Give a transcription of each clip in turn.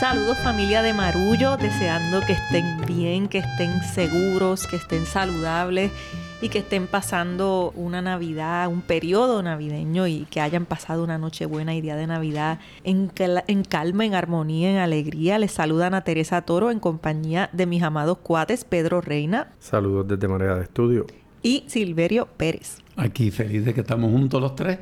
Saludos familia de Marullo, deseando que estén bien, que estén seguros, que estén saludables y que estén pasando una Navidad, un periodo navideño y que hayan pasado una noche buena y día de Navidad en, en calma, en armonía, en alegría. Les saludan a Teresa Toro en compañía de mis amados cuates Pedro Reina. Saludos desde Marea de Estudio. Y Silverio Pérez. Aquí feliz de que estamos juntos los tres.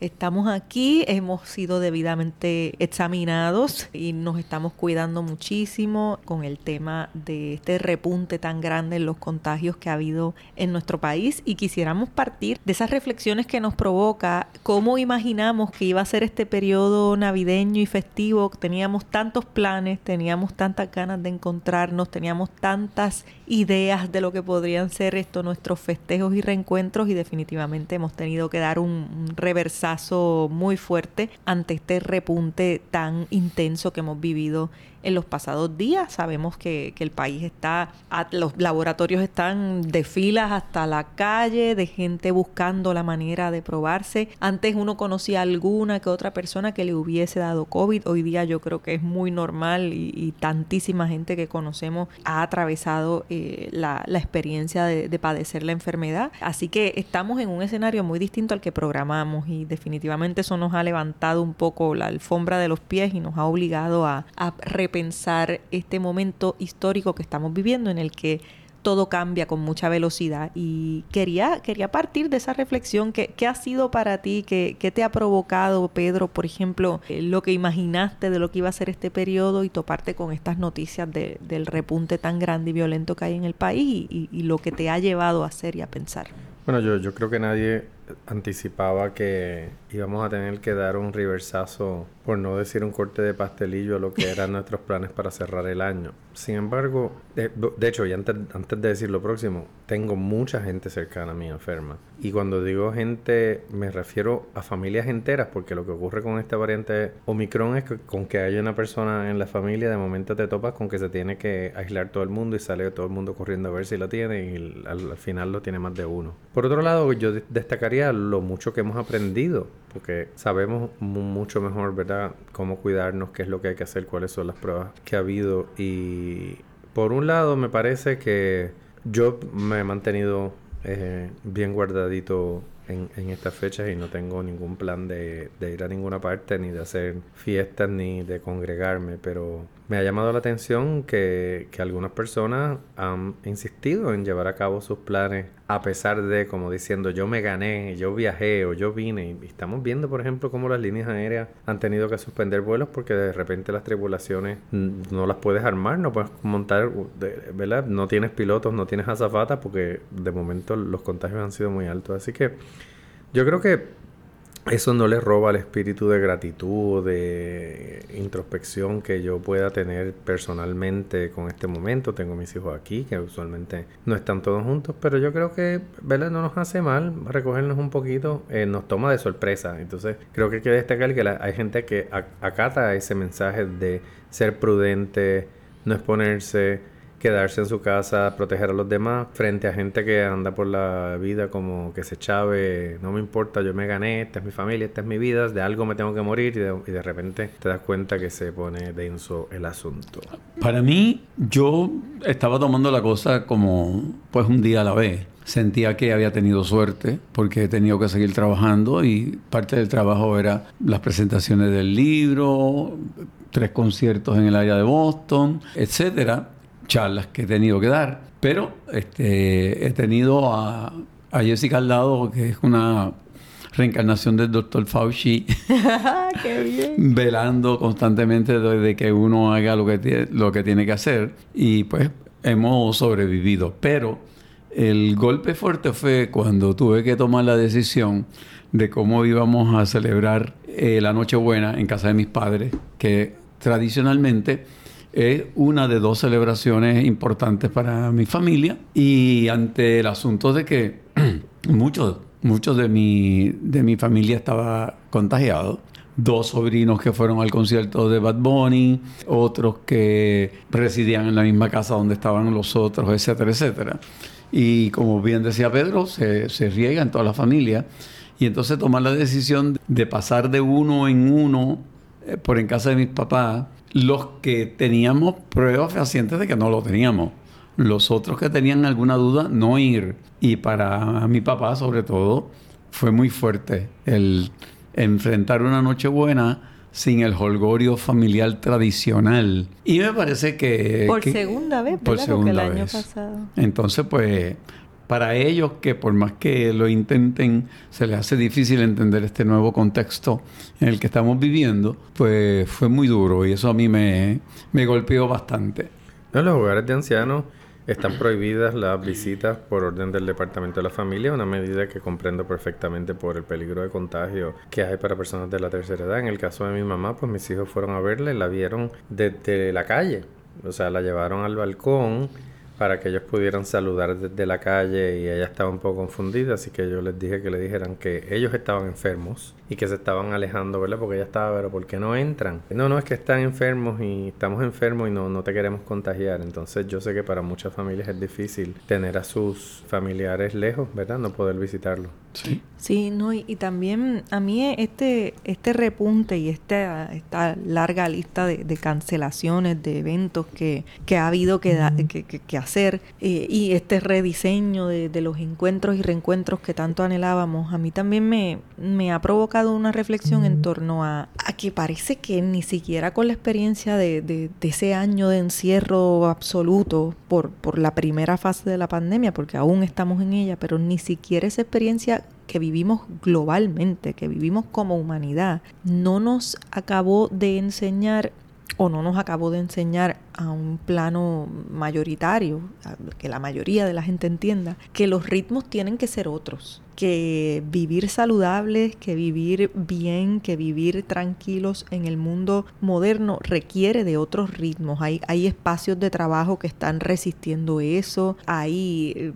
Estamos aquí, hemos sido debidamente examinados y nos estamos cuidando muchísimo con el tema de este repunte tan grande en los contagios que ha habido en nuestro país y quisiéramos partir de esas reflexiones que nos provoca cómo imaginamos que iba a ser este periodo navideño y festivo. Teníamos tantos planes, teníamos tantas ganas de encontrarnos, teníamos tantas ideas de lo que podrían ser estos nuestros festejos y reencuentros y definitivamente hemos tenido que dar un, un muy fuerte ante este repunte tan intenso que hemos vivido en los pasados días. Sabemos que, el país está, los laboratorios están de filas hasta la calle, de gente buscando la manera de probarse. Antes uno conocía alguna que otra persona que le hubiese dado COVID. Hoy día yo creo que es muy normal y, tantísima gente que conocemos ha atravesado eh, la, experiencia de, de padecer la enfermedad. Así que estamos en un escenario muy distinto al que programamos y eso nos ha levantado un poco la alfombra de los pies y nos ha obligado a, repensar este momento histórico que estamos viviendo en el que todo cambia con mucha velocidad y quería, quería partir de esa reflexión. ¿Qué, ha sido para ti? ¿Qué, ¿Qué, te ha provocado, Pedro, por ejemplo, eh, lo que imaginaste de lo que iba a ser este periodo y toparte con estas noticias de, del repunte tan grande y violento que hay en el país y, y, lo que te ha llevado a hacer y a pensar? Bueno, yo, yo creo que nadie anticipaba que íbamos a tener que dar un reversazo, por no decir un corte de pastelillo a lo que eran nuestros planes para cerrar el año. Sin embargo, de, hecho, y antes, antes de decir lo próximo, tengo mucha gente cercana a mí enferma. Y cuando digo gente, me refiero a familias enteras, porque lo que ocurre con esta variante Omicron es que con que haya una persona en la familia, de momento te topas con que se tiene que aislar todo el mundo y sale todo el mundo corriendo a ver si lo tiene y al, al final lo tiene más de uno. Por otro lado, yo destacaría lo mucho que hemos aprendido, porque sabemos mucho mejor, ¿verdad?, cómo cuidarnos, qué es lo que hay que hacer, cuáles son las pruebas que ha habido. Y por un lado, me parece que yo me he mantenido eh, bien guardadito en, en, estas fechas y no tengo ningún plan de, de, ir a ninguna parte, ni de hacer fiestas, ni de congregarme, pero me ha llamado la atención que, que, algunas personas han insistido en llevar a cabo sus planes a pesar de, como diciendo, yo me gané, yo viajé o yo vine. Y estamos viendo, por ejemplo, cómo las líneas aéreas han tenido que suspender vuelos porque de repente las tripulaciones no las puedes armar, no puedes montar, ¿verdad? No tienes pilotos, no tienes azafatas porque de momento los contagios han sido muy altos. Así que yo creo que eso no le roba el espíritu de gratitud, de introspección que yo pueda tener personalmente con este momento. Tengo mis hijos aquí, que usualmente no están todos juntos, pero yo creo que ¿verdad? no nos hace mal recogernos un poquito, eh, nos toma de sorpresa. Entonces, creo que hay que destacar que hay gente que acata ese mensaje de ser prudente, no exponerse quedarse en su casa, proteger a los demás, frente a gente que anda por la vida como que se chave, no me importa, yo me gané, esta es mi familia, esta es mi vida, de algo me tengo que morir y de, y de repente te das cuenta que se pone denso el asunto. Para mí, yo estaba tomando la cosa como pues un día a la vez sentía que había tenido suerte porque he tenido que seguir trabajando y parte del trabajo era las presentaciones del libro, tres conciertos en el área de Boston, etcétera charlas que he tenido que dar, pero este, he tenido a, a Jessica al lado, que es una reencarnación del doctor Fauci, velando constantemente de que uno haga lo que, lo que tiene que hacer y pues hemos sobrevivido. Pero el golpe fuerte fue cuando tuve que tomar la decisión de cómo íbamos a celebrar eh, la Nochebuena en casa de mis padres, que tradicionalmente es una de dos celebraciones importantes para mi familia y ante el asunto de que muchos, muchos de mi, de mi familia estaba contagiado, dos sobrinos que fueron al concierto de Bad Bunny, otros que residían en la misma casa donde estaban los otros, etcétera, etcétera. Y como bien decía Pedro, se, se riega en toda la familia. Y entonces tomar la decisión de pasar de uno en uno eh, por en casa de mis papás, los que teníamos pruebas fehacientes de que no lo teníamos. Los otros que tenían alguna duda, no ir. Y para mi papá, sobre todo, fue muy fuerte el enfrentar una Nochebuena sin el holgorio familiar tradicional. Y me parece que... Por segunda vez, Por segunda el año vez. pasado. Entonces, pues, para ellos que por más que lo intenten, se les hace difícil entender este nuevo contexto en el que estamos viviendo, pues fue muy duro y eso a mí me, me golpeó bastante. En los hogares de ancianos están prohibidas las visitas por orden del Departamento de la Familia, una medida que comprendo perfectamente por el peligro de contagio que hay para personas de la tercera edad. En el caso de mi mamá, pues mis hijos fueron a verla y la vieron desde la calle. O sea, la llevaron al balcón para que ellos pudieran saludar desde la calle y ella estaba un poco confundida, así que yo les dije que le dijeran que ellos estaban enfermos y que se estaban alejando, ¿verdad? Porque ella estaba, pero ¿por qué no entran? No, no, es que están enfermos y estamos enfermos y no, no te queremos contagiar. Entonces yo sé que para muchas familias es difícil tener a sus familiares lejos, ¿verdad? No poder visitarlos. Sí. Sí, no, y, y también a mí este, este repunte y esta, esta larga lista de, de cancelaciones de eventos que, que ha habido que, da- que, que- que hacer eh, y este rediseño de, de los encuentros y reencuentros que tanto anhelábamos, a mí también me, me ha provocado una reflexión en torno a, a que parece que ni siquiera con la experiencia de, de- de ese año de encierro absoluto por, por la primera fase de la pandemia, porque aún estamos en ella, pero ni siquiera esa experiencia que vivimos globalmente, que vivimos como humanidad, no nos acabó de enseñar o no nos acabó de enseñar a un plano mayoritario, que la mayoría de la gente entienda, que los ritmos tienen que ser otros, que vivir saludables, que vivir bien, que vivir tranquilos en el mundo moderno requiere de otros ritmos. Hay, hay espacios de trabajo que están resistiendo eso, hay...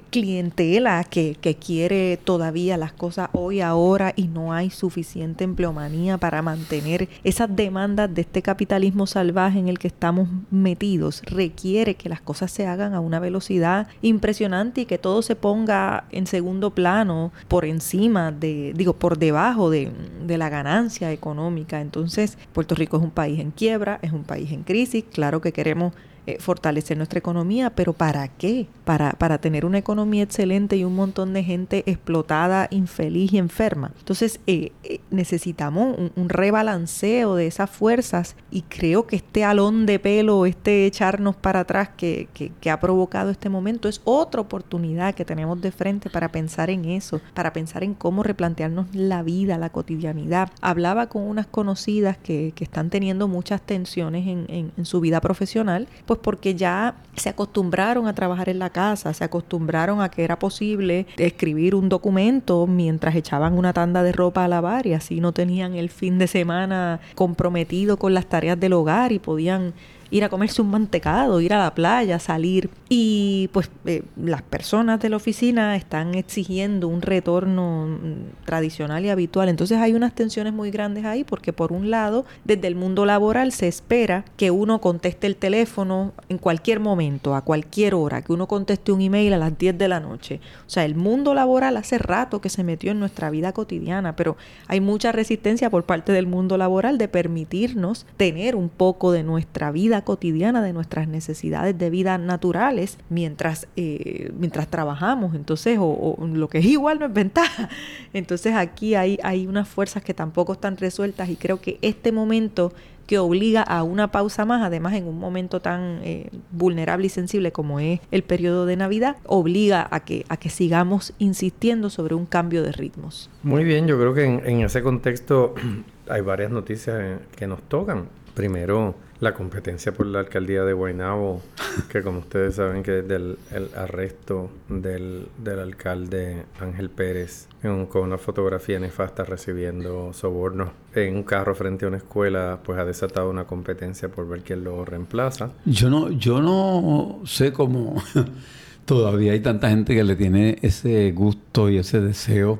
clientela que, que quiere todavía las cosas hoy, ahora y no hay suficiente empleomanía para mantener esas demandas de este capitalismo salvaje en el que estamos metidos. Requiere que las cosas se hagan a una velocidad impresionante y que todo se ponga en segundo plano por encima de, digo, por debajo de, de la ganancia económica. Entonces, Puerto Rico es un país en quiebra, es un país en crisis, claro que queremos eh, fortalecer nuestra economía, pero ¿para qué? Para, para tener una economía excelente y un montón de gente explotada, infeliz y enferma. Entonces eh, eh, necesitamos un, rebalanceo de esas fuerzas y creo que este alón de pelo, este echarnos para atrás que, que, ha provocado este momento es otra oportunidad que tenemos de frente para pensar en eso, para pensar en cómo replantearnos la vida, la cotidianidad. Hablaba con unas conocidas que, que están teniendo muchas tensiones en, en- en su vida profesional, pues porque ya se acostumbraron a trabajar en la casa, se acostumbraron a que era posible escribir un documento mientras echaban una tanda de ropa a lavar y así no tenían el fin de semana comprometido con las tareas del hogar y podían ir a comerse un mantecado, ir a la playa, salir. Y pues eh, las personas de la oficina están exigiendo un retorno mm, tradicional y habitual. Entonces hay unas tensiones muy grandes ahí porque por un lado, desde el mundo laboral se espera que uno conteste el teléfono en cualquier momento, a cualquier hora, que uno conteste un email a las 10 de la noche. O sea, el mundo laboral hace rato que se metió en nuestra vida cotidiana, pero hay mucha resistencia por parte del mundo laboral de permitirnos tener un poco de nuestra vida cotidiana, de nuestras necesidades de vida naturales mientras, eh, mientras trabajamos. Entonces, o, lo que es igual no es ventaja. Entonces aquí hay, hay unas fuerzas que tampoco están resueltas y creo que este momento que obliga a una pausa más, además en un momento tan eh, vulnerable y sensible como es el periodo de Navidad, obliga a que, a que sigamos insistiendo sobre un cambio de ritmos. Muy bien, yo creo que en, en ese contexto hay varias noticias eh, que nos tocan. Primero, la competencia por la alcaldía de Guaynabo, que como ustedes saben que desde el, arresto del, del alcalde Ángel Pérez con una fotografía nefasta recibiendo sobornos en un carro frente a una escuela, pues ha desatado una competencia por ver quién lo reemplaza. Yo no, yo no sé cómo todavía hay tanta gente que le tiene ese gusto y ese deseo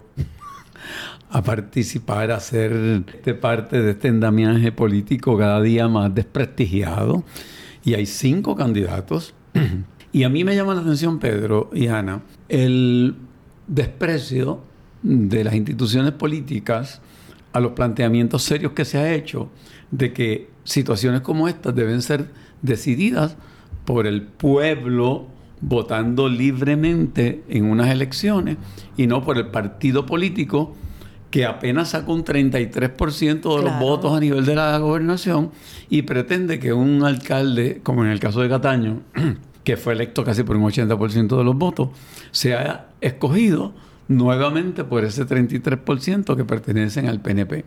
a participar, a ser este parte de este endamiaje político cada día más desprestigiado. Y hay cinco candidatos. Y a mí me llama la atención, Pedro y Ana, el desprecio de las instituciones políticas a los planteamientos serios que se ha hecho de que situaciones como estas deben ser decididas por el pueblo votando libremente en unas elecciones y no por el partido político que apenas saca un 33% de los votos a nivel de la gobernación y pretende que un alcalde, como en el caso de Cataño, que fue electo casi por un 80% de los votos, sea escogido nuevamente por ese 33% que pertenecen al PNP.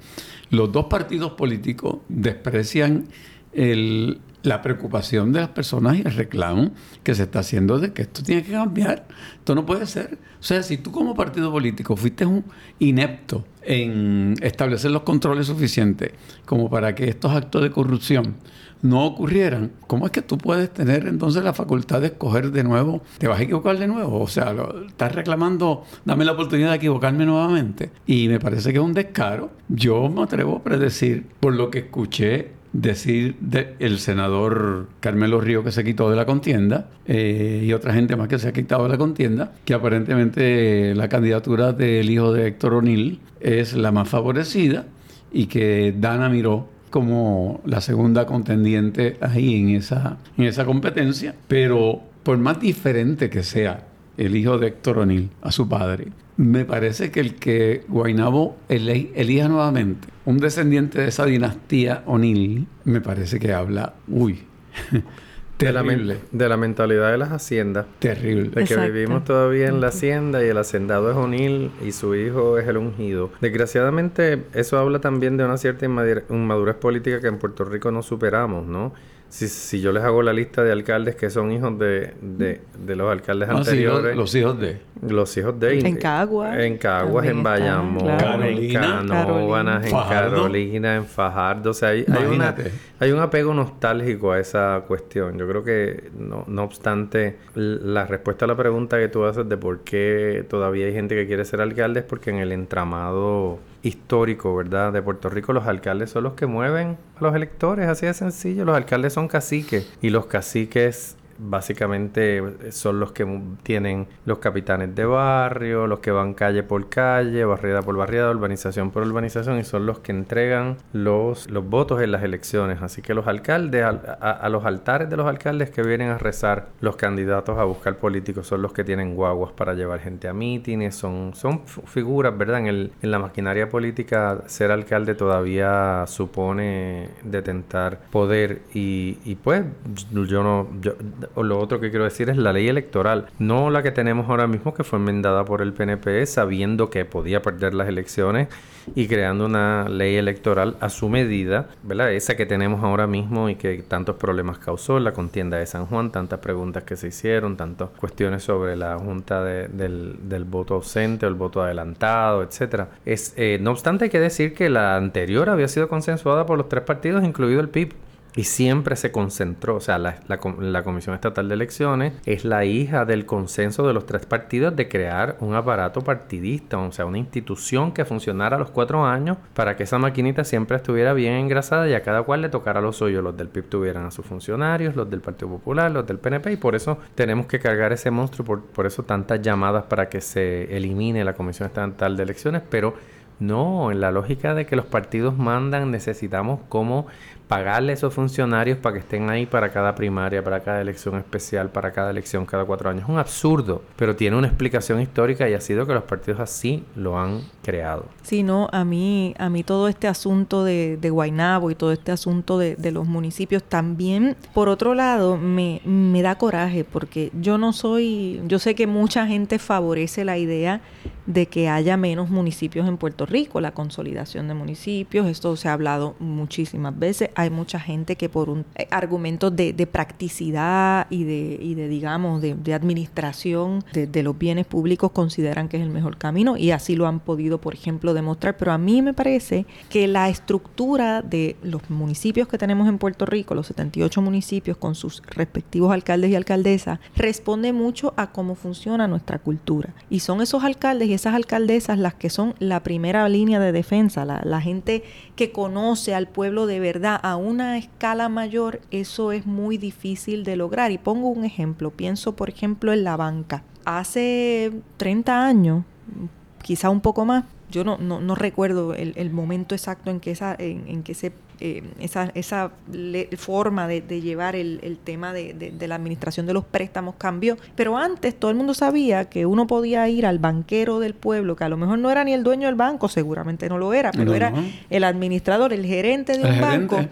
Los dos partidos políticos desprecian el, la preocupación de las personas y el reclamo que se está haciendo de que esto tiene que cambiar. Esto no puede ser. O sea, si tú como partido político fuiste un inepto en establecer los controles suficientes como para que estos actos de corrupción no ocurrieran, ¿cómo es que tú puedes tener entonces la facultad de escoger de nuevo? ¿Te vas a equivocar de nuevo? O sea, estás reclamando, dame la oportunidad de equivocarme nuevamente. Y me parece que es un descaro. Yo me atrevo a predecir, por lo que escuché decir del senador Carmelo Río que se quitó de la contienda eh, y otra gente más que se ha quitado de la contienda, que aparentemente la candidatura del hijo de Héctor O'Neill es la más favorecida y que Dana miró como la segunda contendiente ahí en esa, en esa competencia, pero por más diferente que sea el hijo de Héctor O'Neill a su padre, me parece que el que Guainabo elija nuevamente un descendiente de esa dinastía O'Neill, me parece que habla, uy, terrible. De la, mentalidad de las haciendas. Terrible. De que vivimos todavía en la hacienda y el hacendado es O'Neill y su hijo es el ungido. Desgraciadamente, eso habla también de una cierta inmadurez política que en Puerto Rico no superamos, ¿no? Si, si yo les hago la lista de alcaldes que son hijos de, de, los alcaldes ah, anteriores. los, hijos de. Los hijos de. En Caguas. En Caguas, en Bayamón, en Canóvanas, en Carolina, en Fajardo. O sea, hay, hay, una, hay un apego nostálgico a esa cuestión. Yo creo que, no, no obstante, la respuesta a la pregunta que tú haces de por qué todavía hay gente que quiere ser alcalde es porque en el entramado histórico, ¿verdad? De Puerto Rico, los alcaldes son los que mueven a los electores, así de sencillo. Los alcaldes son caciques y los caciques básicamente son los que tienen los capitanes de barrio, los que van calle por calle, barriada por barriada, urbanización por urbanización y son los que entregan los, los votos en las elecciones. Así que los alcaldes, a, los altares de los alcaldes que vienen a rezar los candidatos a buscar políticos son los que tienen guaguas para llevar gente a mítines, son, son figuras, ¿verdad? En, el, en la maquinaria política ser alcalde todavía supone detentar poder y, y pues yo no... Yo, o lo otro que quiero decir es la ley electoral, no la que tenemos ahora mismo que fue enmendada por el PNP sabiendo que podía perder las elecciones y creando una ley electoral a su medida, ¿verdad? Esa que tenemos ahora mismo y que tantos problemas causó, la contienda de San Juan, tantas preguntas que se hicieron, tantas cuestiones sobre la junta del, del, voto ausente o el voto adelantado, etcétera. Es, eh, no obstante, hay que decir que la anterior había sido consensuada por los tres partidos, incluido el PIB. Y siempre se concentró, o sea, la, la, Comisión Estatal de Elecciones es la hija del consenso de los tres partidos de crear un aparato partidista, o sea, una institución que funcionara a los cuatro años para que esa maquinita siempre estuviera bien engrasada y a cada cual le tocara los suyos. Los del PIB tuvieran a sus funcionarios, los del Partido Popular, los del PNP, y por eso tenemos que cargar ese monstruo, por, por eso tantas llamadas para que se elimine la Comisión Estatal de Elecciones, pero no, en la lógica de que los partidos mandan, necesitamos como pagarle a esos funcionarios para que estén ahí para cada primaria, para cada elección especial, para cada elección cada cuatro años. Es un absurdo, pero tiene una explicación histórica y ha sido que los partidos así lo han creado. Sí, no, a mí, a mí todo este asunto de, de Guaynabo y todo este asunto de, de, los municipios también, por otro lado, me, me da coraje porque yo no soy, yo sé que mucha gente favorece la idea de que haya menos municipios en Puerto Rico, la consolidación de municipios, esto se ha hablado muchísimas veces, hay mucha gente que por un eh, argumento de, practicidad y de, y de digamos, de, administración de, los bienes públicos consideran que es el mejor camino y así lo han podido, por ejemplo, demostrar, pero a mí me parece que la estructura de los municipios que tenemos en Puerto Rico, los 78 municipios con sus respectivos alcaldes y alcaldesas, responde mucho a cómo funciona nuestra cultura. Y son esos alcaldes y esas alcaldesas las que son la primera línea de defensa, la, gente que conoce al pueblo de verdad a una escala mayor, eso es muy difícil de lograr. Y pongo un ejemplo, pienso por ejemplo en la banca. Hace 30 años, quizá un poco más, yo no, no, recuerdo el, momento exacto en que esa, en, que se, eh, esa, esa forma de, llevar el, tema de, la administración de los préstamos cambió. Pero antes todo el mundo sabía que uno podía ir al banquero del pueblo, que a lo mejor no era ni el dueño del banco, seguramente no lo era, pero era el administrador, el gerente de un banco.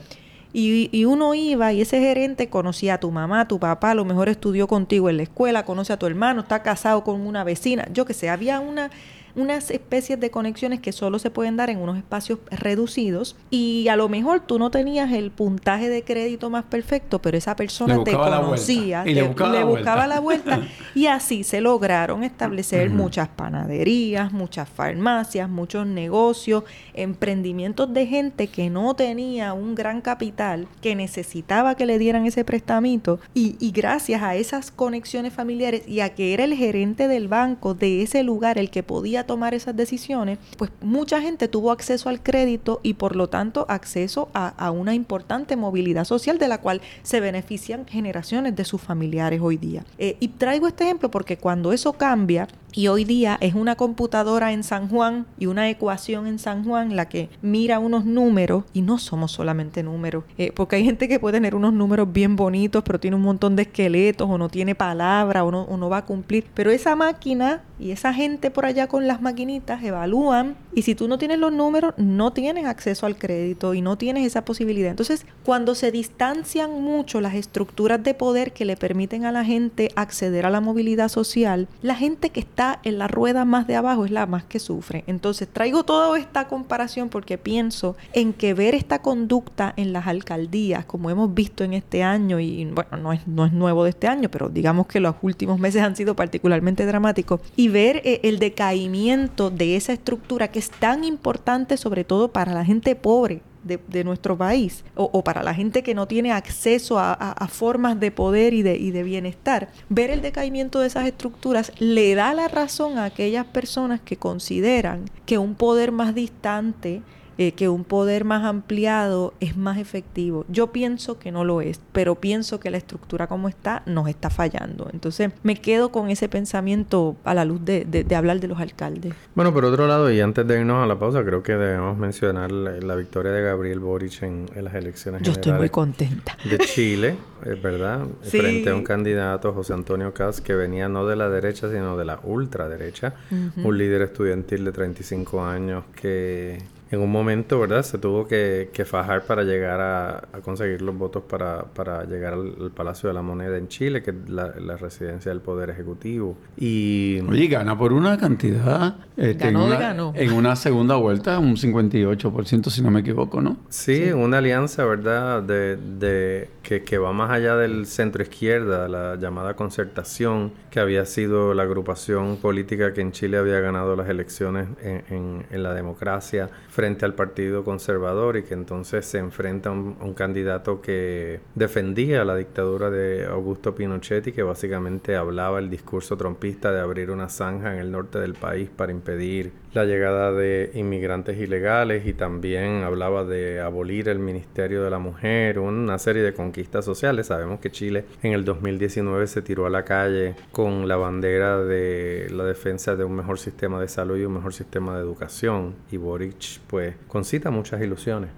Y, y, uno iba y ese gerente conocía a tu mamá, a tu papá, a lo mejor estudió contigo en la escuela, conoce a tu hermano, está casado con una vecina, yo que sé, había una unas especies de conexiones que solo se pueden dar en unos espacios reducidos y a lo mejor tú no tenías el puntaje de crédito más perfecto, pero esa persona te conocía, y le buscaba, la, vuelta. y así se lograron establecer muchas panaderías, muchas farmacias, muchos negocios, emprendimientos de gente que no tenía un gran capital, que necesitaba que le dieran ese prestamito. Y, y gracias a esas conexiones familiares y a que era el gerente del banco de ese lugar el que podía tomar esas decisiones, pues mucha gente tuvo acceso al crédito y por lo tanto acceso a, una importante movilidad social de la cual se benefician generaciones de sus familiares hoy día. Eh, y traigo este ejemplo porque cuando eso cambia, y hoy día es una computadora en San Juan y una ecuación en San Juan la que mira unos números y no somos solamente números, eh, porque hay gente que puede tener unos números bien bonitos pero tiene un montón de esqueletos o no tiene palabra o no, o no va a cumplir, pero esa máquina y esa gente por allá con las maquinitas evalúan y si tú no tienes los números no tienes acceso al crédito y no tienes esa posibilidad. Entonces cuando se distancian mucho las estructuras de poder que le permiten a la gente acceder a la movilidad social, la gente que está en la rueda más de abajo es la más que sufre. Entonces traigo toda esta comparación porque pienso en que ver esta conducta en las alcaldías, como hemos visto en este año, y bueno, no es, no es nuevo de este año, pero digamos que los últimos meses han sido particularmente dramáticos, y ver eh, el decaimiento de esa estructura que es tan importante sobre todo para la gente pobre, de, nuestro país o, para la gente que no tiene acceso a, formas de poder y de, y de bienestar, ver el decaimiento de esas estructuras le da la razón a aquellas personas que consideran que un poder más distante eh, que un poder más ampliado es más efectivo. Yo pienso que no lo es, pero pienso que la estructura como está nos está fallando. Entonces me quedo con ese pensamiento a la luz de, de, hablar de los alcaldes. Bueno, por otro lado, y antes de irnos a la pausa, creo que debemos mencionar la, victoria de Gabriel Boric en, las elecciones Yo estoy muy contenta. De Chile, ¿verdad? Frente a un candidato, José Antonio Cas, que venía no de la derecha, sino de la ultraderecha, un líder estudiantil de 35 años que en un momento, ¿verdad? Se tuvo que, fajar para llegar a, conseguir los votos para, para llegar al, Palacio de la Moneda en Chile, que es la, residencia del Poder Ejecutivo. Y... Oye, gana por una cantidad. Este, ganó en, una, en una segunda vuelta, un 58%, si no me equivoco, ¿no? Sí, una alianza, ¿verdad? De, de que, que va más allá del centro izquierda, la llamada concertación, que había sido la agrupación política que en Chile había ganado las elecciones en, en, en la democracia frente al Partido Conservador y que entonces se enfrenta a un, candidato que defendía la dictadura de Augusto Pinochet y que básicamente hablaba el discurso trompista de abrir una zanja en el norte del país para impedir la llegada de inmigrantes ilegales y también hablaba de abolir el Ministerio de la Mujer, una serie de conquistas sociales. Sabemos que Chile en el 2019 se tiró a la calle con la bandera de la defensa de un mejor sistema de salud y un mejor sistema de educación y Boric pues concita muchas ilusiones.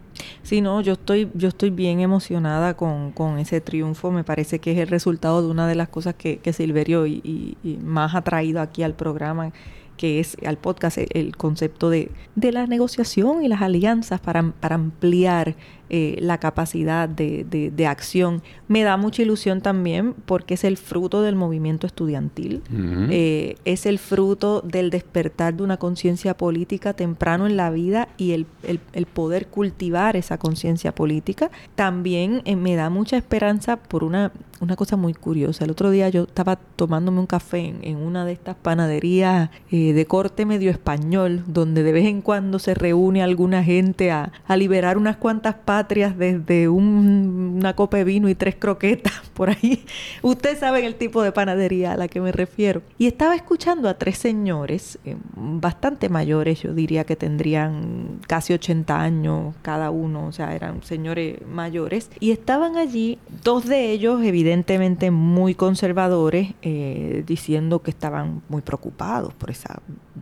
Sí, no, yo estoy, yo estoy bien emocionada con, ese triunfo. Me parece que es el resultado de una de las cosas que, que Silverio y, más ha traído aquí al programa, que es al podcast el, concepto de, de, la negociación y las alianzas para, para ampliar eh, la capacidad de, de, acción. Me da mucha ilusión también porque es el fruto del movimiento estudiantil, eh, es el fruto del despertar de una conciencia política temprano en la vida y el, el, poder cultivar esa conciencia política. También eh, me da mucha esperanza por una, una cosa muy curiosa. El otro día yo estaba tomándome un café en, en una de estas panaderías de corte medio español, donde de vez en cuando se reúne alguna gente a, a liberar unas cuantas desde una copa de vino y tres croquetas por ahí. Ustedes saben el tipo de panadería a la que me refiero. Y estaba escuchando a tres señores, eh, bastante mayores, yo diría que tendrían casi 80 años cada uno, o sea, eran señores mayores. Y estaban allí, dos de ellos evidentemente muy conservadores, eh, diciendo que estaban muy preocupados por ese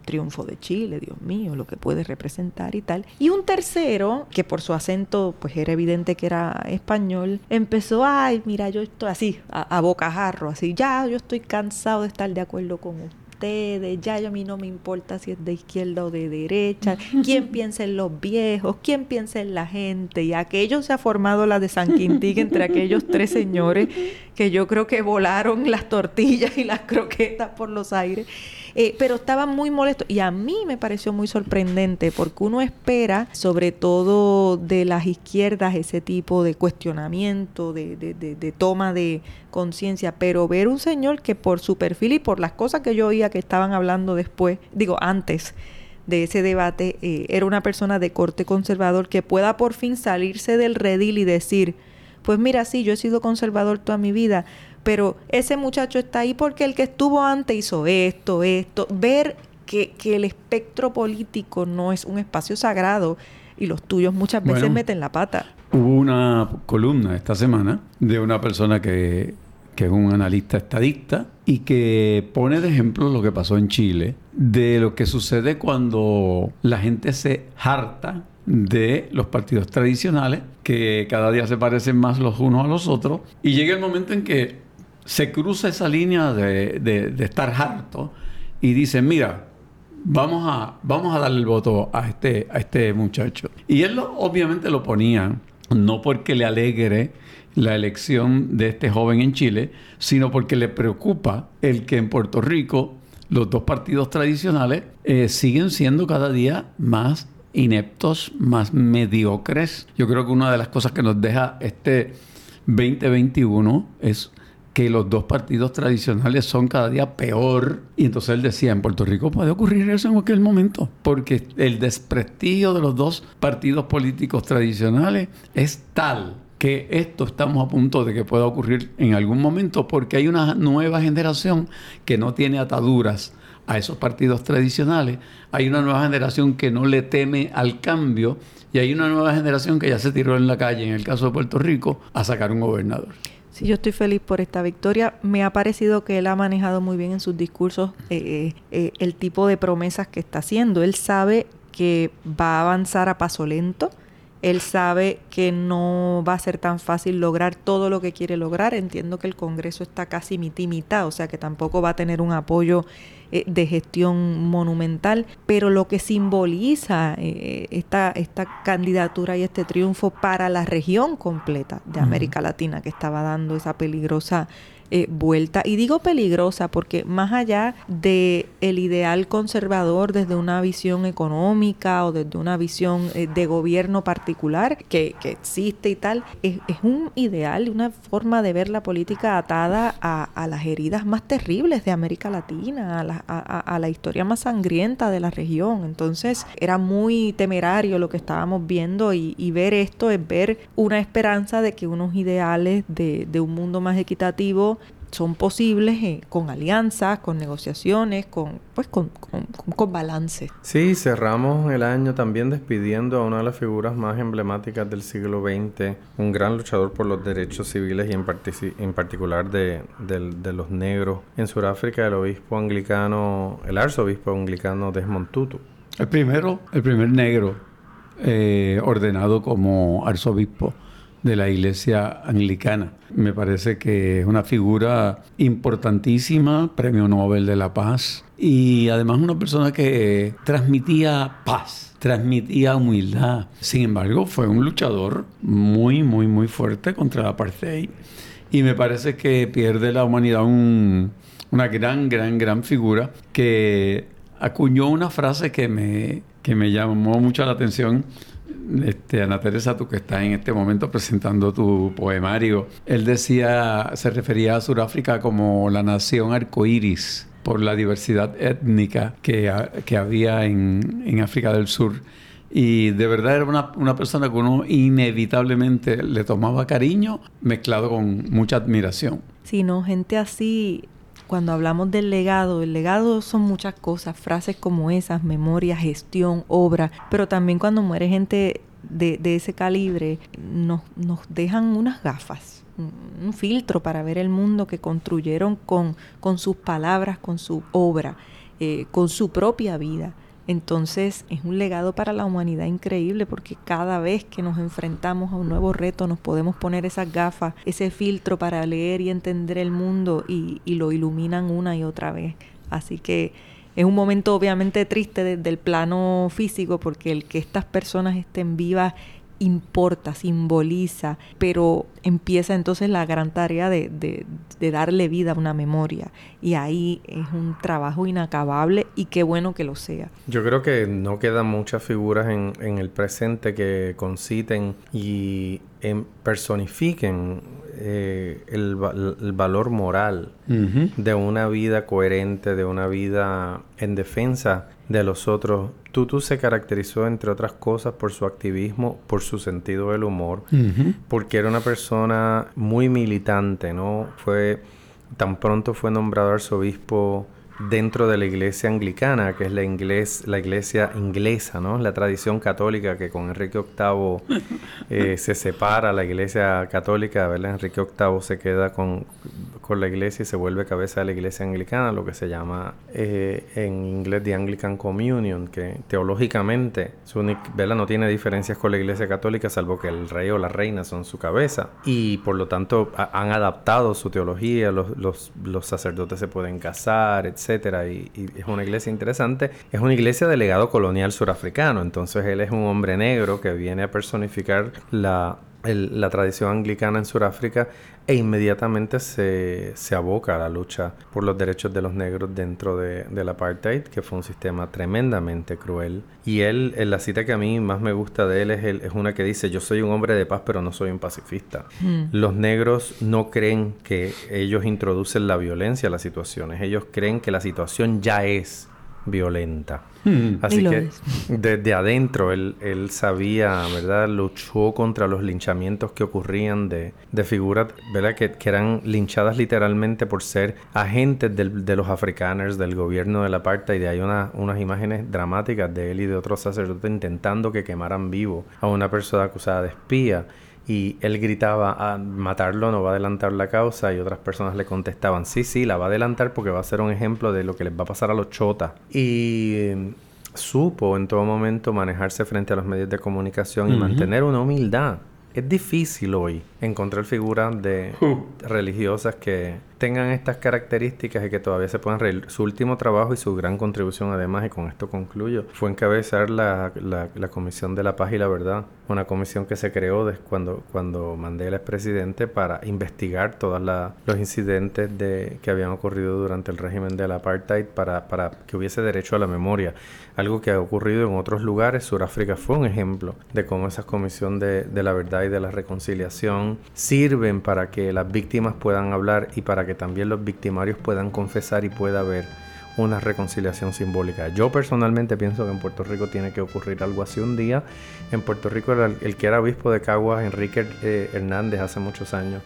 triunfo de Chile, Dios mío, lo que puede representar y tal. Y un tercero, que por su acento pues era evidente que era español, empezó, ay, mira, yo estoy así, a, a bocajarro, así, ya, yo estoy cansado de estar de acuerdo con usted ya a mí no me importa si es de izquierda o de derecha, quién piensa en los viejos, quién piensa en la gente, y aquello se ha formado la de San Quintín entre aquellos tres señores que yo creo que volaron las tortillas y las croquetas por los aires. Eh, pero estaba muy molesto y a mí me pareció muy sorprendente porque uno espera, sobre todo de las izquierdas, ese tipo de cuestionamiento, de, de, de, toma de conciencia, pero ver un señor que por su perfil y por las cosas que yo oía que estaban hablando después, digo antes, de ese debate eh, era una persona de corte conservador que pueda por fin salirse del redil y decir, pues mira, sí, yo he sido conservador toda mi vida, pero ese muchacho está ahí porque el que estuvo antes hizo esto, esto. Ver que, el espectro político no es un espacio sagrado y los tuyos muchas veces meten la pata. Hubo una columna esta semana de una persona que, que es un analista estadista y que pone de ejemplo lo que pasó en Chile, de lo que sucede cuando la gente se harta de los partidos tradicionales, que cada día se parecen más los unos a los otros, y llega el momento en que se cruza esa línea de, estar harto y dice, mira, vamos a, vamos a darle el voto a este, a este muchacho. Y él obviamente lo ponía, no porque le alegre la elección de este joven en Chile, sino porque le preocupa el que en Puerto Rico los dos partidos tradicionales eh, siguen siendo cada día más ineptos, más mediocres. Yo creo que una de las cosas que nos deja este 2021 es que los dos partidos tradicionales son cada día peor. Y entonces él decía, en Puerto Rico puede ocurrir eso en cualquier momento, porque el desprestigio de los dos partidos políticos tradicionales es tal que esto estamos a punto de que pueda ocurrir en algún momento, porque hay una nueva generación que no tiene ataduras a esos partidos tradicionales, hay una nueva generación que no le teme al cambio y hay una nueva generación que ya se tiró en la calle, en el caso de Puerto Rico, a sacar un gobernador. Sí, yo estoy feliz por esta victoria. Me ha parecido que él ha manejado muy bien en sus discursos eh, eh, eh, el tipo de promesas que está haciendo. Él sabe que va a avanzar a paso lento. Él sabe que no va a ser tan fácil lograr todo lo que quiere lograr. Entiendo que el Congreso está casi mitad mitad, o sea que tampoco va a tener un apoyo eh, de gestión monumental, pero lo que simboliza eh, esta, esta candidatura y este triunfo para la región completa de América Latina que estaba dando esa peligrosa eh, vuelta. Y digo peligrosa porque más allá de el ideal conservador desde una visión económica o desde una visión eh, de gobierno particular que, que existe y tal, es, un ideal, una forma de ver la política atada a, las heridas más terribles de América Latina, a la, a la historia más sangrienta de la región. Entonces era muy temerario lo que estábamos viendo y, y ver esto es ver una esperanza de que unos ideales de, de un mundo más equitativo son posibles eh, con alianzas, con negociaciones, con pues con, con, balance. Sí, cerramos el año también despidiendo a una de las figuras más emblemáticas del siglo XX, un gran luchador por los derechos civiles y en, en particular de, de, los negros en Sudáfrica, el obispo anglicano, el arzobispo anglicano Desmond Tutu. El primero, el primer negro eh, ordenado como arzobispo de la iglesia anglicana. Me parece que es una figura importantísima, premio Nobel de la Paz, y además una persona que transmitía paz, transmitía humildad. Sin embargo, fue un luchador muy, muy, muy fuerte contra la apartheid. Y me parece que pierde la humanidad una gran, gran, gran figura que acuñó una frase que me, que me llamó mucho la atención este, Ana Teresa, tú que estás en este momento presentando tu poemario, él decía, se refería a Sudáfrica como la nación arcoíris por la diversidad étnica que, que había en, en, África del Sur. Y de verdad era una, una, persona que uno inevitablemente le tomaba cariño mezclado con mucha admiración. Sí, no, gente así cuando hablamos del legado, el legado son muchas cosas, frases como esas, memoria, gestión, obra, pero también cuando muere gente de, ese calibre nos, nos dejan unas gafas, un, filtro para ver el mundo que construyeron con, con sus palabras, con su obra, eh, con su propia vida. Entonces es un legado para la humanidad increíble porque cada vez que nos enfrentamos a un nuevo reto nos podemos poner esas gafas, ese filtro para leer y entender el mundo y, lo iluminan una y otra vez. Así que es un momento obviamente triste desde el plano físico porque el que estas personas estén vivas importa, simboliza, pero empieza entonces la gran tarea de, de, darle vida a una memoria. Y ahí es un trabajo inacabable y qué bueno que lo sea. Yo creo que no quedan muchas figuras en, en el presente que conciten y personifiquen eh, el, valor moral de una vida coherente, de una vida en defensa de los otros. Tutu se caracterizó, entre otras cosas, por su activismo, por su sentido del humor, porque era una persona muy militante, ¿no? Fue, tan pronto fue nombrado arzobispo dentro de la iglesia anglicana, que es la, inglés, la iglesia inglesa, ¿no? La tradición católica que con Enrique VIII eh, se separa, la iglesia católica, ¿verdad? Enrique VIII se queda con, con, la iglesia y se vuelve cabeza de la iglesia anglicana, lo que se llama eh, en inglés The Anglican Communion, que teológicamente su, ¿verdad? no tiene diferencias con la iglesia católica, salvo que el rey o la reina son su cabeza. Y por lo tanto han adaptado su teología, los, los, los sacerdotes se pueden casar, etc etcétera, y, es una iglesia interesante, es una iglesia de legado colonial surafricano. Entonces él es un hombre negro que viene a personificar la, la tradición anglicana en Sudáfrica e inmediatamente se, se, aboca a la lucha por los derechos de los negros dentro de, del apartheid, que fue un sistema tremendamente cruel. Y él, en la cita que a mí más me gusta de él es, es una que dice, yo soy un hombre de paz, pero no soy un pacifista. Hmm. Los negros no creen que ellos introducen la violencia a las situaciones, ellos creen que la situación ya es violenta. Hmm. Así que desde adentro él, él, sabía, ¿verdad? Luchó contra los linchamientos que ocurrían de, de figuras, ¿verdad? Que, que, eran linchadas literalmente por ser agentes del, de los africaners, del gobierno de la apartheid. Y hay una, unas imágenes dramáticas de él y de otros sacerdotes intentando que quemaran vivo a una persona acusada de espía y él gritaba, a ah, matarlo no va a adelantar la causa y otras personas le contestaban, sí, sí, la va a adelantar porque va a ser un ejemplo de lo que les va a pasar a los chotas. Y mm, supo en todo momento manejarse frente a los medios de comunicación y mantener una humildad. Es difícil hoy encontrar figuras de religiosas que tengan estas características y que todavía se puedan reír. Su último trabajo y su gran contribución además, y con esto concluyo, fue encabezar la, la, Comisión de la Paz y la Verdad, una comisión que se creó desde cuando, cuando Mandela es presidente para investigar todos los incidentes de, que habían ocurrido durante el régimen del apartheid para, para que hubiese derecho a la memoria, algo que ha ocurrido en otros lugares. Sudáfrica fue un ejemplo de cómo esa comisión de, de la verdad y de la reconciliación sirven para que las víctimas puedan hablar y para que también los victimarios puedan confesar y pueda haber una reconciliación simbólica. Yo personalmente pienso que en Puerto Rico tiene que ocurrir algo así un día. En Puerto Rico el, que era obispo de Caguas, Enrique eh, Hernández, hace muchos años,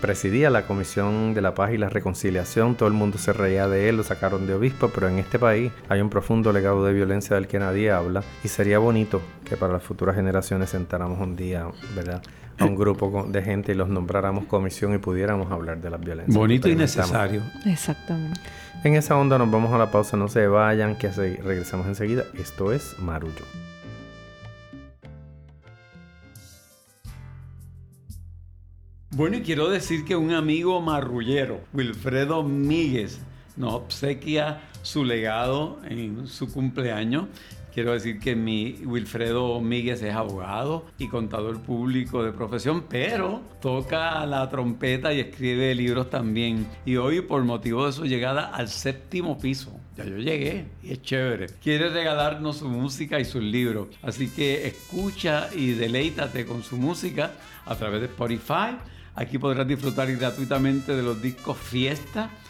presidía la Comisión de la Paz y la Reconciliación. Todo el mundo se reía de él, lo sacaron de obispo, pero en este país hay un profundo legado de violencia del que nadie habla y sería bonito que para las futuras generaciones sentáramos un día, ¿verdad? A un grupo de gente y los nombráramos comisión y pudiéramos hablar de las violencias. Bonito y necesario. Exactamente. En esa onda nos vamos a la pausa, no se vayan, que regresamos enseguida. Esto es Marullo. Bueno, y quiero decir que un amigo marrullero, Wilfredo Míguez, nos obsequia su legado en su cumpleaños Quiero decir que mi Wilfredo Míguez es abogado y contador público de profesión, pero toca la trompeta y escribe libros también. Y hoy, por motivo de su llegada al séptimo piso, ya yo llegué y es chévere, quiere regalarnos su música y sus libros. Así que escucha y deleítate con su música a través de Spotify. Aquí podrás disfrutar gratuitamente de los discos Fiesta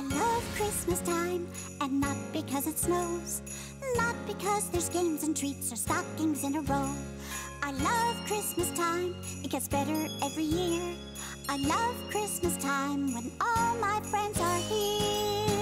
love Christmas time, and not because it snows, not because there's games and treats or stockings in a row. I love Christmas time, it gets better every year. I love Christmas time when all my friends are here.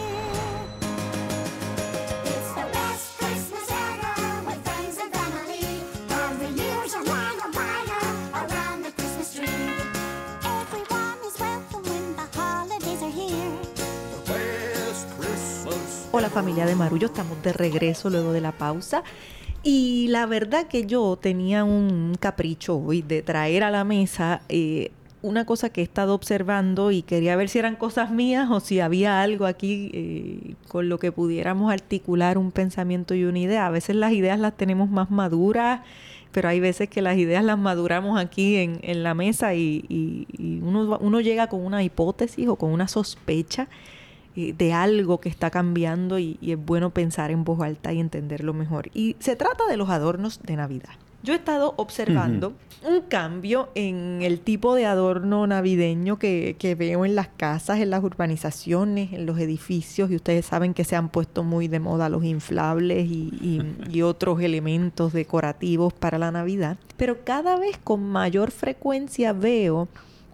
Familia de Marullo, estamos de regreso luego de la pausa. Y la verdad que yo tenía un capricho hoy de traer a la mesa eh, una cosa que he estado observando y quería ver si eran cosas mías o si había algo aquí eh, con lo que pudiéramos articular un pensamiento y una idea. A veces las ideas las tenemos más maduras, pero hay veces que las ideas las maduramos aquí en, la mesa y, uno, llega con una hipótesis o con una sospecha de algo que está cambiando y, y es bueno pensar en voz alta y entenderlo mejor. Y se trata de los adornos de Navidad. Yo he estado observando un cambio en el tipo de adorno navideño que, que veo en las casas, en las urbanizaciones, en los edificios, y ustedes saben que se han puesto muy de moda los inflables y, y- y otros elementos decorativos para la Navidad. Pero cada vez con mayor frecuencia veo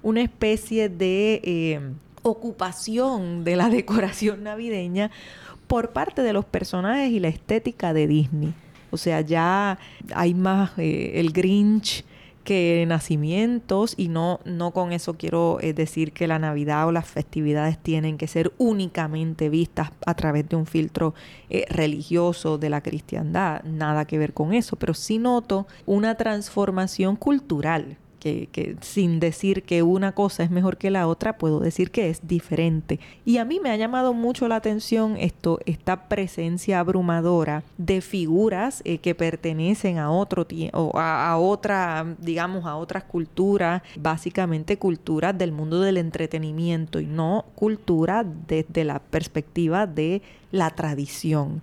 una especie de eh, ocupación de la decoración navideña por parte de los personajes y la estética de Disney. O sea, ya hay más eh, el Grinch que nacimientos y no, no con eso quiero eh, decir que la Navidad o las festividades tienen que ser únicamente vistas a través de un filtro eh, religioso de la cristiandad, nada que ver con eso, pero sí noto una transformación cultural que, que sin decir que una cosa es mejor que la otra, puedo decir que es diferente. Y a mí me ha llamado mucho la atención esto, esta presencia abrumadora de figuras eh, que pertenecen a otro o a, a otra, digamos, a otras culturas, básicamente culturas del mundo del entretenimiento y no cultura desde la perspectiva de la tradición.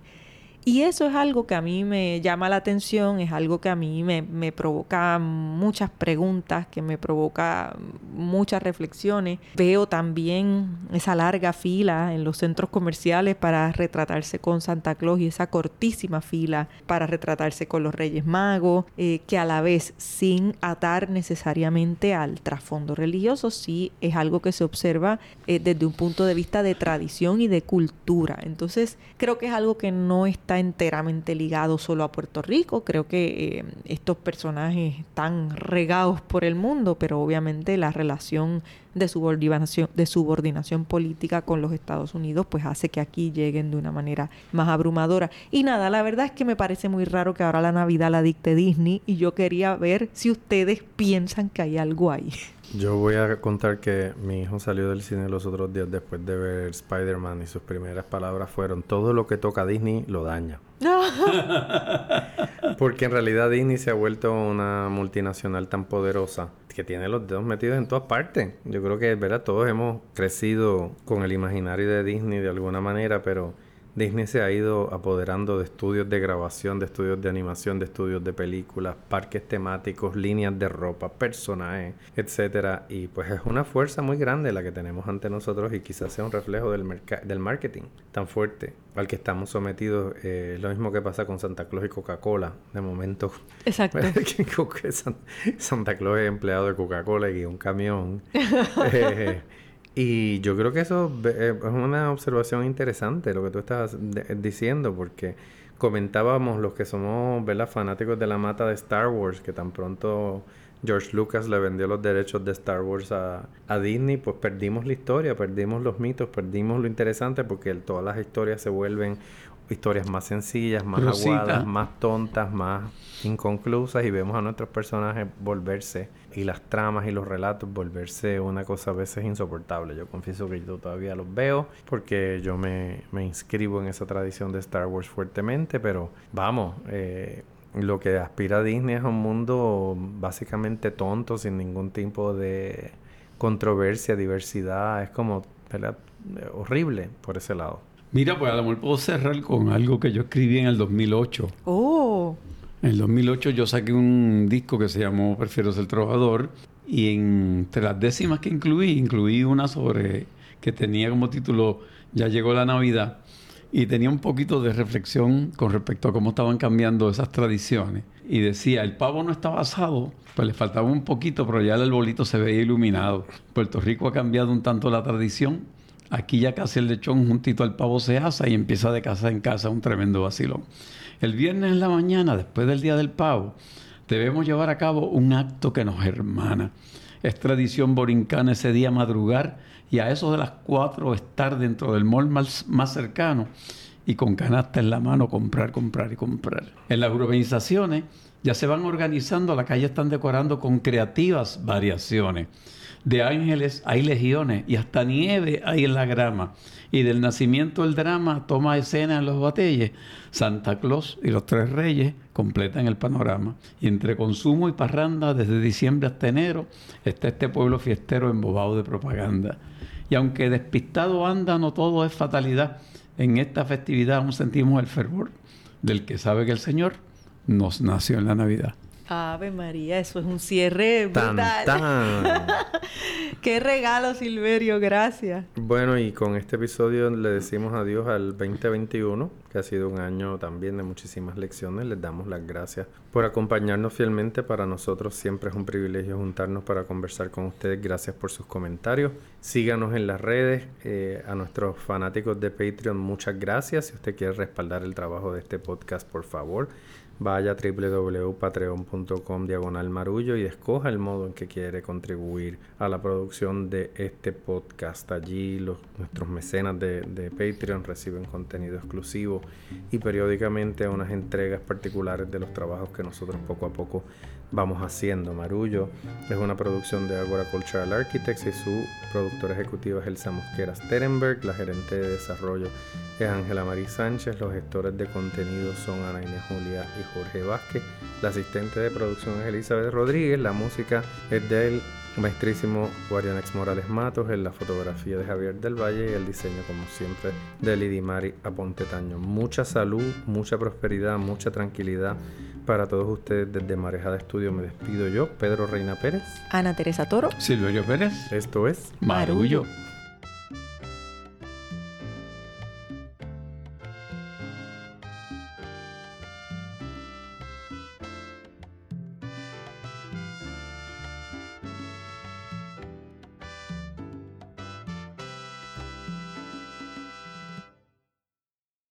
Y eso es algo que a mí me llama la atención, es algo que a mí me, me provoca muchas preguntas, que me provoca muchas reflexiones. Veo también esa larga fila en los centros comerciales para retratarse con Santa Claus y esa cortísima fila para retratarse con los Reyes Magos, eh, que a la vez sin atar necesariamente al trasfondo religioso, sí es algo que se observa eh, desde un punto de vista de tradición y de cultura. Entonces creo que es algo que no está enteramente ligado solo a Puerto Rico. Creo que eh, estos personajes están regados por el mundo, pero obviamente la relación de subordinación, de subordinación política con los Estados Unidos pues hace que aquí lleguen de una manera más abrumadora. Y nada, la verdad es que me parece muy raro que ahora la Navidad la dicte Disney y yo quería ver si ustedes piensan que hay algo ahí. Yo voy a contar que mi hijo salió del cine los otros días después de ver Spider-Man y sus primeras palabras fueron todo lo que toca Disney lo daña. Porque en realidad Disney se ha vuelto una multinacional tan poderosa que tiene los dedos metidos en todas partes. Yo creo que, ¿verdad? Todos hemos crecido con el imaginario de Disney de alguna manera, pero Disney se ha ido apoderando de estudios de grabación, de estudios de animación, de estudios de películas, parques temáticos, líneas de ropa, personajes, etcétera. Y pues es una fuerza muy grande la que tenemos ante nosotros y quizás sea un reflejo del, del marketing tan fuerte al que estamos sometidos. Eh, lo mismo que pasa con Santa Claus y Coca-Cola. De momento, Exacto. Santa Claus es empleado de Coca-Cola y un camión. Eh, y yo creo que eso eh, es una observación interesante lo que tú estás de- diciendo, porque comentábamos los que somos ¿verdad? fanáticos de la mata de Star Wars, que tan pronto George Lucas le vendió los derechos de Star Wars a Disney, pues perdimos la historia, perdimos los mitos, perdimos lo interesante porque todas las historias se vuelven historias más sencillas, más Rosita. aguadas, más tontas, más inconclusas y vemos a nuestros personajes volverse y las tramas y los relatos volverse una cosa a veces insoportable. Yo confieso que yo todavía los veo porque yo me, me inscribo en esa tradición de Star Wars fuertemente, pero vamos, eh, lo que aspira a Disney es un mundo básicamente tonto, sin ningún tipo de controversia, diversidad, es como ¿verdad? Eh, horrible por ese lado. Mira, pues a lo mejor puedo cerrar con algo que yo escribí en el 2008. Oh, En el 2008 yo saqué un disco que se llamó Prefiero ser trovador y entre las décimas que incluí, incluí una sobre que tenía como título Ya llegó la Navidad y tenía un poquito de reflexión con respecto a cómo estaban cambiando esas tradiciones. Y decía, el pavo no estaba asado, pues le faltaba un poquito, pero ya el arbolito se veía iluminado. Puerto Rico ha cambiado un tanto la tradición. Aquí ya casi el lechón juntito al pavo se asa y empieza de casa en casa un tremendo vacilón. El viernes en la mañana, después del día del pavo, debemos llevar a cabo un acto que nos hermana. Es tradición borincana ese día madrugar y a eso de las 4 estar dentro del mall más, más cercano y con canasta en la mano comprar, comprar y comprar. En las urbanizaciones ya se van organizando, la calle están decorando con creativas variaciones. De ángeles hay legiones y hasta nieve hay en la grama. Y del nacimiento el drama toma escena en los batelles. Santa Claus y los tres reyes completan el panorama. Y entre consumo y parranda, desde diciembre hasta enero, está este pueblo fiestero embobado de propaganda. Y aunque despistado anda, no todo es fatalidad. En esta festividad aún sentimos el fervor del que sabe que el Señor nos nació en la Navidad. Ave María, eso es un cierre Tan, brutal. tan. Qué regalo, Silverio, gracias. Bueno, y con este episodio le decimos adiós al 2021, que ha sido un año también de muchísimas lecciones. Les damos las gracias por acompañarnos fielmente. Para nosotros siempre es un privilegio juntarnos para conversar con ustedes. Gracias por sus comentarios. Síganos en las redes. Eh, a nuestros fanáticos de Patreon, muchas gracias. Si usted quiere respaldar el trabajo de este podcast, por favor, vaya a www.patreon.com diagonal marullo y escoja el modo en que quiere contribuir a la producción de este podcast. Allí los, nuestros mecenas de, de Patreon reciben contenido exclusivo y periódicamente unas entregas particulares de los trabajos que nosotros poco a poco vamos haciendo. Marullo. Es una producción de Agora Cultural Architects y su productora ejecutiva es Elsa Mosquera Sterenberg, la gerente de desarrollo es Ángela Marí Sánchez, los gestores de contenido son Ana Inés Julia y Jorge Vázquez, la asistente de producción es Elizabeth Rodríguez, la música es del maestrísimo Guarianex Morales Matos, en la fotografía de Javier del Valle y el diseño como siempre de Lidimari Apontetaño. Mucha salud, mucha prosperidad, mucha tranquilidad para todos ustedes desde Marejada Estudio. Me despido yo, Pedro Reina Pérez. Ana Teresa Toro. Silverio Pérez, Esto es Marullo.